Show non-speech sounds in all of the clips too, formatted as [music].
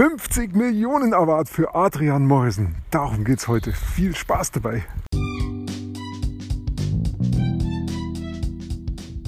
50 Millionen Award für Adrian Morrison. Darum geht's heute. Viel Spaß dabei.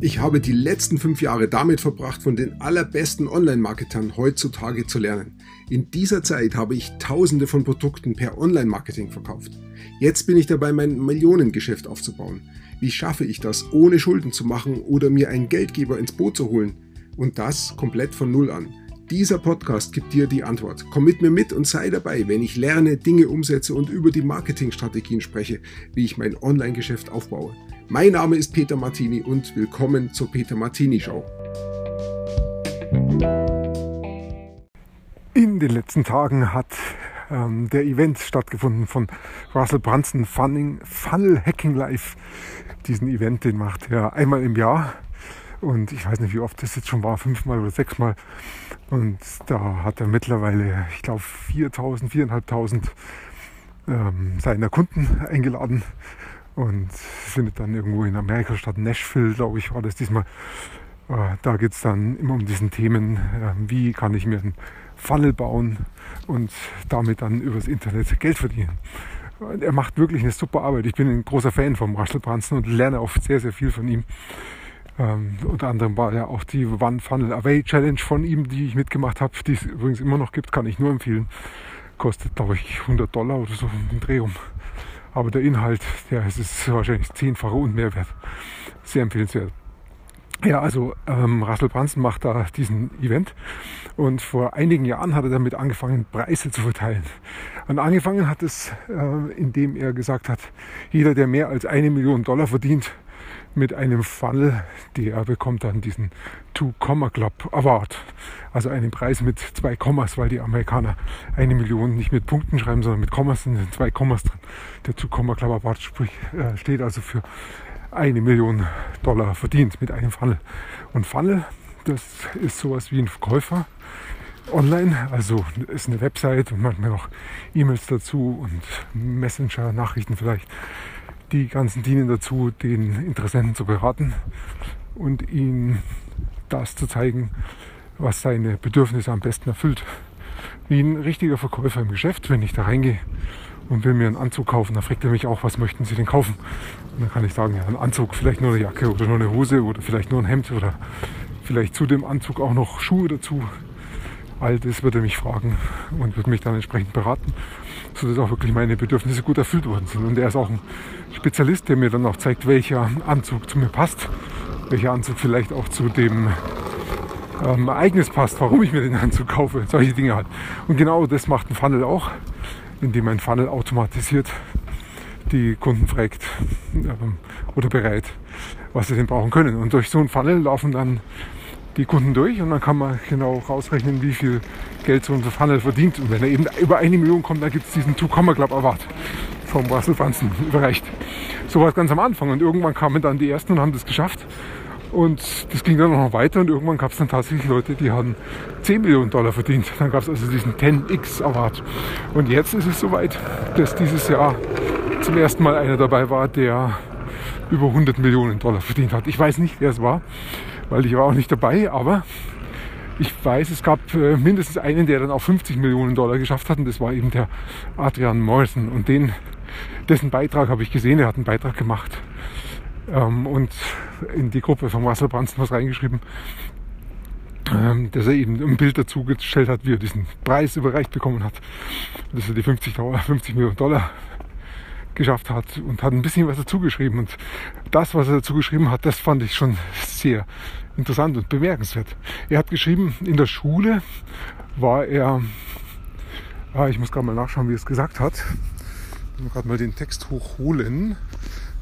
Ich habe die letzten fünf Jahre damit verbracht, von den allerbesten Online-Marketern heutzutage zu lernen. In dieser Zeit habe ich tausende von Produkten per Online-Marketing verkauft. Jetzt bin ich dabei, mein Millionengeschäft aufzubauen. Wie schaffe ich das, ohne Schulden zu machen oder mir einen Geldgeber ins Boot zu holen? Und das komplett von Null an. Dieser Podcast gibt dir die Antwort. Komm mit mir mit und sei dabei, wenn ich lerne, Dinge umsetze und über die Marketingstrategien spreche, wie ich mein Online-Geschäft aufbaue. Mein Name ist Peter Martini und willkommen zur Peter Martini Show. In den letzten Tagen hat ähm, der Event stattgefunden von Russell Brunson Funning, Funnel Hacking Live. Diesen Event, den macht er einmal im Jahr und ich weiß nicht, wie oft das jetzt schon war, fünfmal oder sechsmal. Und da hat er mittlerweile, ich glaube, 4.000, 4.500 ähm, seiner Kunden eingeladen. Und findet dann irgendwo in Amerika statt. Nashville, glaube ich, war das diesmal. Äh, da geht es dann immer um diesen Themen, äh, wie kann ich mir einen Funnel bauen und damit dann übers Internet Geld verdienen. Und er macht wirklich eine super Arbeit. Ich bin ein großer Fan von Marshall Brunson und lerne auch sehr, sehr viel von ihm. Ähm, unter anderem war ja auch die One Funnel Away Challenge von ihm, die ich mitgemacht habe, die es übrigens immer noch gibt, kann ich nur empfehlen. Kostet, glaube ich, 100 Dollar oder so im Dreh um. Aber der Inhalt, der ist, ist wahrscheinlich zehnfache und mehr wert. Sehr empfehlenswert. Ja, also ähm, Russell Brunson macht da diesen Event und vor einigen Jahren hat er damit angefangen, Preise zu verteilen. Und angefangen hat es, äh, indem er gesagt hat, jeder, der mehr als eine Million Dollar verdient, mit einem Fall, der bekommt dann diesen Two Comma Club Award. Also einen Preis mit zwei Kommas, weil die Amerikaner eine Million nicht mit Punkten schreiben, sondern mit Kommas sind zwei Kommas drin. Der Two Comma Club Award sprich, äh, steht also für eine Million Dollar verdient mit einem Funnel. Und Funnel, das ist sowas wie ein Verkäufer online, also ist eine Website und manchmal noch E-Mails dazu und Messenger-Nachrichten vielleicht die ganzen dienen dazu, den Interessenten zu beraten und ihm das zu zeigen, was seine Bedürfnisse am besten erfüllt. Wie ein richtiger Verkäufer im Geschäft, wenn ich da reingehe und will mir einen Anzug kaufen, dann fragt er mich auch, was möchten Sie denn kaufen? Und dann kann ich sagen, ja, ein Anzug, vielleicht nur eine Jacke oder nur eine Hose oder vielleicht nur ein Hemd oder vielleicht zu dem Anzug auch noch Schuhe dazu. All das würde er mich fragen und würde mich dann entsprechend beraten, sodass auch wirklich meine Bedürfnisse gut erfüllt worden sind. Und er ist auch ein Spezialist, der mir dann auch zeigt, welcher Anzug zu mir passt, welcher Anzug vielleicht auch zu dem ähm, Ereignis passt, warum ich mir den Anzug kaufe, solche Dinge halt. Und genau das macht ein Funnel auch, indem ein Funnel automatisiert die Kunden fragt ähm, oder bereit, was sie denn brauchen können. Und durch so ein Funnel laufen dann die Kunden durch und dann kann man genau rausrechnen, wie viel Geld so ein Funnel verdient. Und wenn er eben über eine Million kommt, dann gibt es diesen Two-Comma Club Award vom Russell Brunson überreicht. So war es ganz am Anfang und irgendwann kamen dann die ersten und haben das geschafft. Und das ging dann noch weiter und irgendwann gab es dann tatsächlich Leute, die haben 10 Millionen Dollar verdient. Dann gab es also diesen 10x Award. Und jetzt ist es soweit, dass dieses Jahr zum ersten Mal einer dabei war, der über 100 Millionen Dollar verdient hat. Ich weiß nicht, wer es war weil ich war auch nicht dabei, aber ich weiß, es gab äh, mindestens einen, der dann auch 50 Millionen Dollar geschafft hat und das war eben der Adrian Morrison. Und den, dessen Beitrag habe ich gesehen, er hat einen Beitrag gemacht ähm, und in die Gruppe von Russell Brunson was reingeschrieben, ähm, dass er eben ein Bild dazu gestellt hat, wie er diesen Preis überreicht bekommen hat, dass er die 50, 50 Millionen Dollar geschafft hat und hat ein bisschen was dazu geschrieben. Und das, was er dazu geschrieben hat, das fand ich schon sehr interessant und bemerkenswert. Er hat geschrieben, in der Schule war er, ah, ich muss gerade mal nachschauen, wie er es gesagt hat. Ich muss gerade mal den Text hochholen,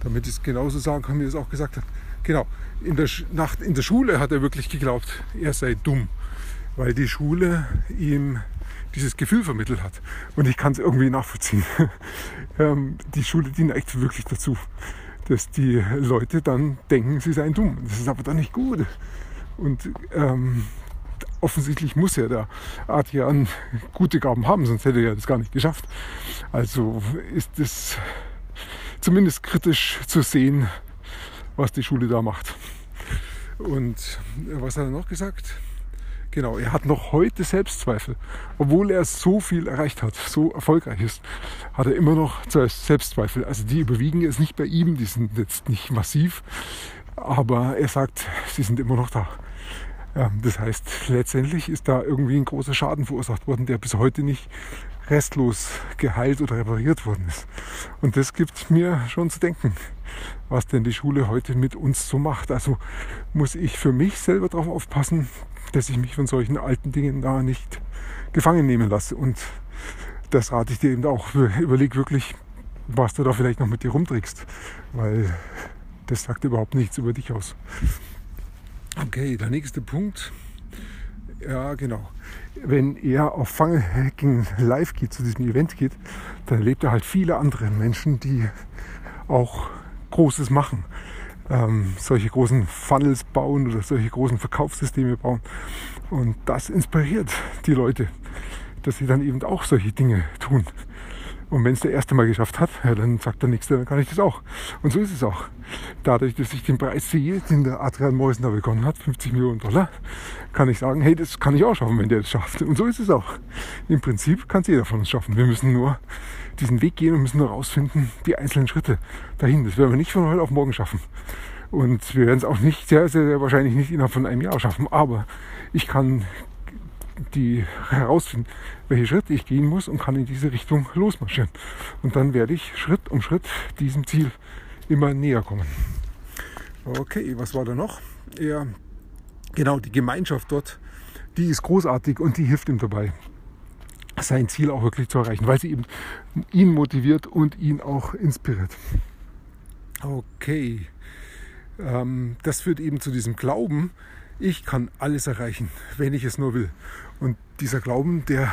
damit ich es genauso sagen kann, wie er es auch gesagt hat. Genau, in der, nach, in der Schule hat er wirklich geglaubt, er sei dumm, weil die Schule ihm dieses Gefühl vermittelt hat. Und ich kann es irgendwie nachvollziehen. [laughs] ähm, die Schule dient echt wirklich dazu, dass die Leute dann denken, sie seien dumm. Das ist aber dann nicht gut. Und ähm, offensichtlich muss ja der Adrian gute Gaben haben, sonst hätte er das gar nicht geschafft. Also ist es zumindest kritisch zu sehen, was die Schule da macht. Und was hat er noch gesagt? Genau, er hat noch heute Selbstzweifel. Obwohl er so viel erreicht hat, so erfolgreich ist, hat er immer noch Selbstzweifel. Also die überwiegen jetzt nicht bei ihm, die sind jetzt nicht massiv, aber er sagt, sie sind immer noch da. Das heißt, letztendlich ist da irgendwie ein großer Schaden verursacht worden, der bis heute nicht restlos geheilt oder repariert worden ist. Und das gibt mir schon zu denken, was denn die Schule heute mit uns so macht. Also muss ich für mich selber darauf aufpassen, dass ich mich von solchen alten Dingen da nicht gefangen nehmen lasse. Und das rate ich dir eben auch. Überleg wirklich, was du da vielleicht noch mit dir rumträgst, weil das sagt überhaupt nichts über dich aus. Okay, der nächste Punkt. Ja, genau. Wenn er auf Funnel live geht, zu diesem Event geht, dann erlebt er halt viele andere Menschen, die auch Großes machen. Ähm, solche großen Funnels bauen oder solche großen Verkaufssysteme bauen. Und das inspiriert die Leute, dass sie dann eben auch solche Dinge tun. Und wenn es der erste Mal geschafft hat, ja, dann sagt der nächste, dann kann ich das auch. Und so ist es auch. Dadurch, dass ich den Preis sehe, den der Adrian Morrison da bekommen hat, 50 Millionen Dollar, kann ich sagen, hey, das kann ich auch schaffen, wenn der das schafft. Und so ist es auch. Im Prinzip kann es jeder von uns schaffen. Wir müssen nur diesen Weg gehen und müssen nur rausfinden, die einzelnen Schritte dahin. Das werden wir nicht von heute auf morgen schaffen. Und wir werden es auch nicht, sehr, sehr, sehr wahrscheinlich nicht innerhalb von einem Jahr schaffen. Aber ich kann die herausfinden, welche Schritte ich gehen muss und kann in diese Richtung losmarschieren. Und dann werde ich Schritt um Schritt diesem Ziel immer näher kommen. Okay, was war da noch? Ja, genau, die Gemeinschaft dort, die ist großartig und die hilft ihm dabei, sein Ziel auch wirklich zu erreichen, weil sie eben ihn motiviert und ihn auch inspiriert. Okay, ähm, das führt eben zu diesem Glauben, ich kann alles erreichen, wenn ich es nur will. Und dieser Glauben, der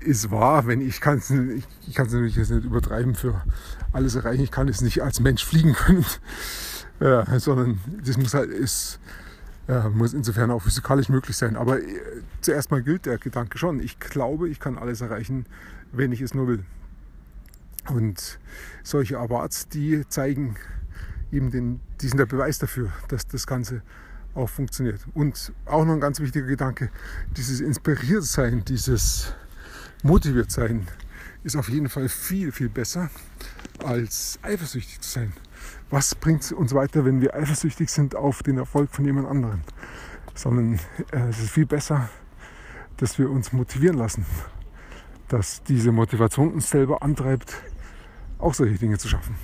ist wahr, wenn ich kann es ich, ich kann es natürlich jetzt nicht übertreiben für alles erreichen. Ich kann es nicht als Mensch fliegen können, [laughs] ja, sondern das muss halt ist ja, muss insofern auch physikalisch möglich sein. Aber äh, zuerst mal gilt der Gedanke schon. Ich glaube, ich kann alles erreichen, wenn ich es nur will. Und solche Awards, die zeigen eben den, die sind der Beweis dafür, dass das Ganze auch funktioniert. Und auch noch ein ganz wichtiger Gedanke, dieses inspiriert sein, dieses motiviert sein, ist auf jeden Fall viel, viel besser als eifersüchtig zu sein. Was bringt uns weiter, wenn wir eifersüchtig sind auf den Erfolg von jemand anderem? Sondern äh, es ist viel besser, dass wir uns motivieren lassen, dass diese Motivation uns selber antreibt, auch solche Dinge zu schaffen.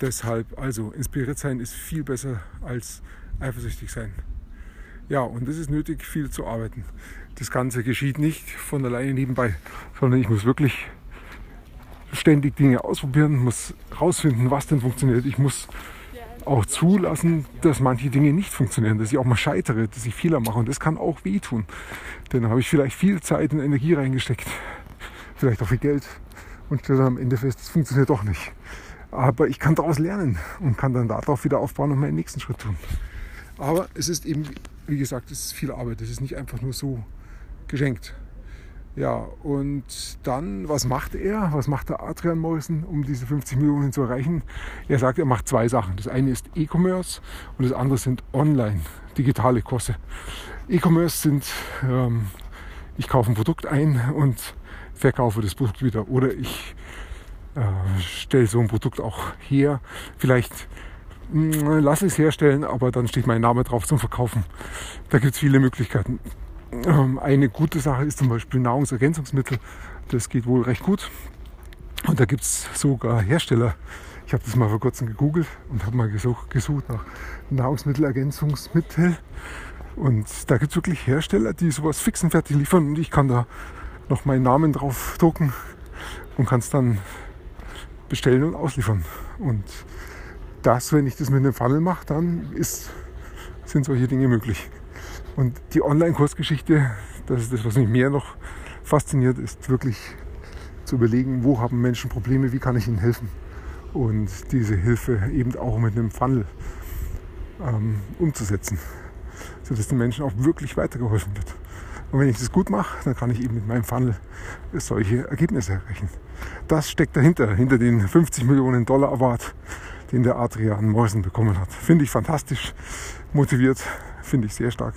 Deshalb, also inspiriert sein ist viel besser als eifersüchtig sein. Ja, und es ist nötig, viel zu arbeiten. Das Ganze geschieht nicht von alleine nebenbei, sondern ich muss wirklich ständig Dinge ausprobieren, muss rausfinden, was denn funktioniert. Ich muss auch zulassen, dass manche Dinge nicht funktionieren, dass ich auch mal scheitere, dass ich Fehler mache. Und das kann auch wehtun. Denn da habe ich vielleicht viel Zeit und Energie reingesteckt, vielleicht auch viel Geld und stelle dann am Ende fest, es funktioniert doch nicht. Aber ich kann daraus lernen und kann dann darauf wieder aufbauen und meinen nächsten Schritt tun. Aber es ist eben, wie gesagt, es ist viel Arbeit. Es ist nicht einfach nur so geschenkt. Ja, und dann, was macht er? Was macht der Adrian Morrison, um diese 50 Millionen zu erreichen? Er sagt, er macht zwei Sachen. Das eine ist E-Commerce und das andere sind online, digitale Kurse. E-Commerce sind, ähm, ich kaufe ein Produkt ein und verkaufe das Produkt wieder. Oder ich äh, stelle so ein Produkt auch her. Vielleicht lasse ich es herstellen, aber dann steht mein Name drauf zum Verkaufen. Da gibt es viele Möglichkeiten. Ähm, eine gute Sache ist zum Beispiel Nahrungsergänzungsmittel. Das geht wohl recht gut. Und da gibt es sogar Hersteller. Ich habe das mal vor kurzem gegoogelt und habe mal gesucht, gesucht nach Nahrungsmittelergänzungsmittel. Und da gibt es wirklich Hersteller, die sowas fix und fertig liefern. Und ich kann da noch meinen Namen drauf drucken und kann es dann bestellen und ausliefern. Und das, wenn ich das mit einem Funnel mache, dann ist, sind solche Dinge möglich. Und die Online-Kursgeschichte, das ist das, was mich mehr noch fasziniert, ist wirklich zu überlegen, wo haben Menschen Probleme, wie kann ich ihnen helfen. Und diese Hilfe eben auch mit einem Funnel ähm, umzusetzen, sodass den Menschen auch wirklich weitergeholfen wird. Und wenn ich das gut mache, dann kann ich eben mit meinem Funnel solche Ergebnisse erreichen. Das steckt dahinter, hinter den 50 Millionen Dollar Award, den der Adrian Morrison bekommen hat. Finde ich fantastisch, motiviert, finde ich sehr stark.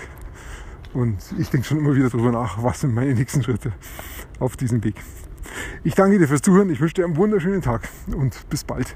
Und ich denke schon immer wieder darüber nach, was sind meine nächsten Schritte auf diesem Weg. Ich danke dir fürs Zuhören. Ich wünsche dir einen wunderschönen Tag und bis bald.